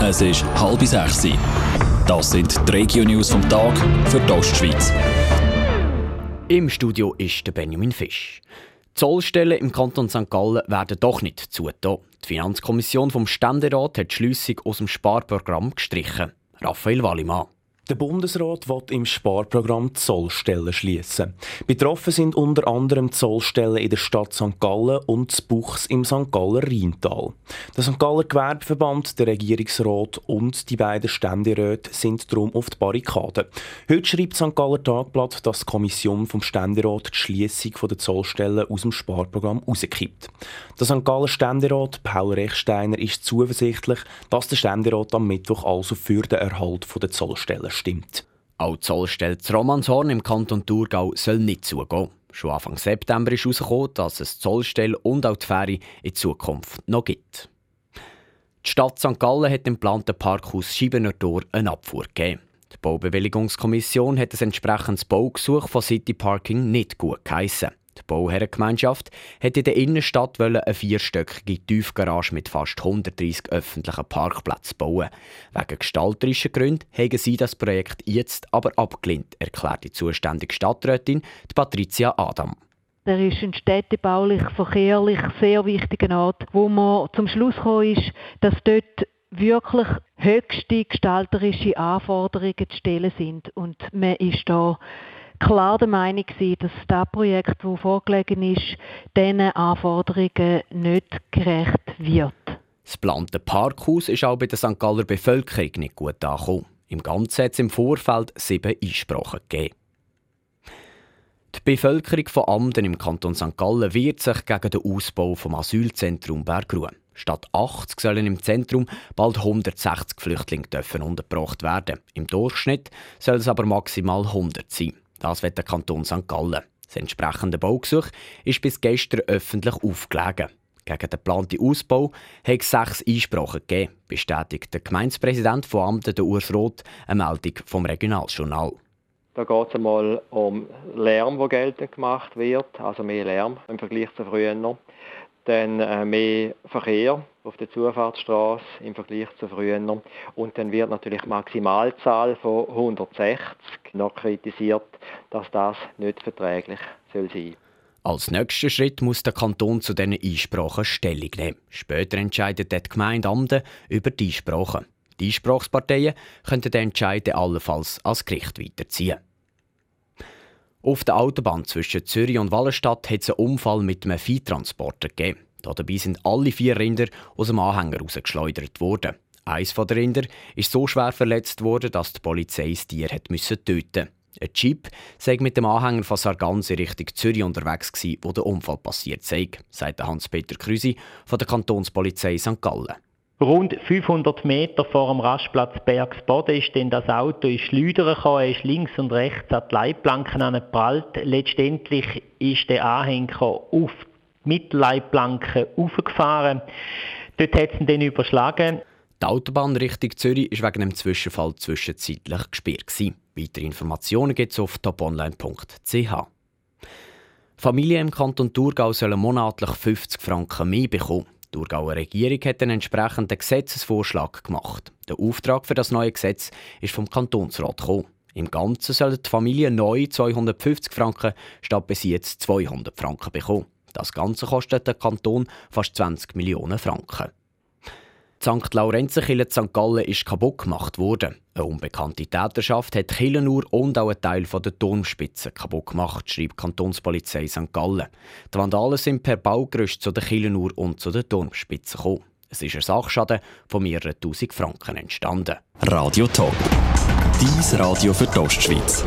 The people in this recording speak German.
Es ist halb sechs. Das sind die Regio-News vom Tag für die Ostschweiz. Im Studio ist der Benjamin Fisch. Zollstellen im Kanton St. Gallen werden doch nicht zugelassen. Die Finanzkommission vom Ständerat hat die aus dem Sparprogramm gestrichen. Raphael Wallimann. Der Bundesrat will im Sparprogramm Zollstellen schließen. Betroffen sind unter anderem Zollstellen in der Stadt St. Gallen und das Buchs im St. Galler Rheintal. Der St. Galler Gewerbeverband, der Regierungsrat und die beiden Ständeräte sind darum auf die Barrikaden. Heute schreibt St. Galler Tagblatt, dass die Kommission vom Ständerat die Schließung der Zollstellen aus dem Sparprogramm rauskippt. Der St. Galler Ständerat Paul Rechsteiner ist zuversichtlich, dass der Ständerat am Mittwoch also für den Erhalt der Zollstellen stimmt. Auch die Zollstelle Romanshorn im Kanton Thurgau soll nicht zugehen. Schon Anfang September ist herausgekommen, dass es Zollstelle und auch die Fähre in Zukunft noch gibt. Die Stadt St. Gallen hat im geplanten Parkhaus Schiebener Tor eine Abfuhr gegeben. Die Baubewilligungskommission hat das entsprechendes Baugesuch von City Parking nicht gut geheissen. Die Bauherrengemeinschaft hat in der Innenstadt eine vierstöckige Tiefgarage mit fast 130 öffentlichen Parkplätzen bauen. Wegen gestalterischer Gründen haben sie das Projekt jetzt aber abgelehnt, erklärt die zuständige Stadträtin Patricia Adam. Er ist ein städtebaulich, verkehrlich sehr wichtiger Ort, wo man zum Schluss gekommen ist, dass dort wirklich höchste gestalterische Anforderungen zu stellen sind. Und man ist da klar der Meinung dass das Projekt, das vorgelegen ist, diesen Anforderungen nicht gerecht wird. Das geplante Parkhaus ist auch bei der St. Galler Bevölkerung nicht gut angekommen. Im Ganzen hat es im Vorfeld sieben Einsprachen gegeben. Die Bevölkerung von Amden im Kanton St. Gallen wehrt sich gegen den Ausbau vom Asylzentrum Bergruhe. Statt 80 sollen im Zentrum bald 160 Flüchtlinge dürfen untergebracht werden. Im Durchschnitt soll es aber maximal 100 sein. Das wird der Kanton St. Gallen. Das entsprechende Baugesuch ist bis gestern öffentlich aufgelegen. Gegen den geplanten Ausbau hat es sechs Einsprachen gegeben, bestätigt der Gemeindepräsident von Amten, der Urs Roth, eine Meldung vom Regionaljournal. Da geht es einmal um Lärm, der geltend gemacht wird, also mehr Lärm im Vergleich zu früher dann äh, mehr Verkehr auf der Zufahrtsstraße im Vergleich zu früher. Und dann wird natürlich die Maximalzahl von 160 noch kritisiert, dass das nicht verträglich soll sein als nächster Schritt muss der Kanton zu diesen Einsprachen Stellung nehmen. Später entscheidet die Gemeinde Amden über die Einsprachen. Die Einsprachsparteien könnten den Entscheid allenfalls als Gericht weiterziehen. Auf der Autobahn zwischen Zürich und Wallenstadt hat es einen Unfall mit einem Viehtransporter gegeben. Dabei sind alle vier Rinder aus dem Anhänger rausgeschleudert worden. Eins der Rinder ist so schwer verletzt worden, dass die Polizei das Tier hat müssen töten Ein Jeep sei mit dem Anhänger von Sarganse Richtung Zürich unterwegs gewesen, wo der Unfall passiert sei, sagt Hans-Peter Krüsi von der Kantonspolizei St. Gallen. Rund 500 Meter vor dem Rastplatz Bergsboden ist dann das Auto in Schleudern gekommen, er ist links und rechts an die Leitplanken angeprallt. Letztendlich ist der Anhänger auf die Mittelleitplanke aufgefahren. Dort hat es ihn überschlagen. Die Autobahn Richtung Zürich war wegen dem Zwischenfall zwischenzeitlich gesperrt. Weitere Informationen gibt es auf toponline.ch. Familien im Kanton Thurgau sollen monatlich 50 Franken mehr bekommen. Die Thurgauer Regierung hat einen entsprechenden Gesetzesvorschlag gemacht. Der Auftrag für das neue Gesetz ist vom Kantonsrat gekommen. Im Ganzen sollen die Familien neu 250 Franken statt bis jetzt 200 Franken bekommen. Das Ganze kostet den Kanton fast 20 Millionen Franken. Die St. Laurenzerkirche St. Gallen ist kaputt gemacht worden. Eine unbekannte Täterschaft hat die Kirchenuhr und auch einen Teil der Turmspitze kaputt gemacht, schreibt die Kantonspolizei St. Gallen. Die Vandalen sind per Baugerüst zu der Kirchenuhr und zu der Turmspitze gekommen. Es ist ein Sachschaden von mehreren tausend Franken entstanden. Radio Top. Dies Radio für die Ostschweiz.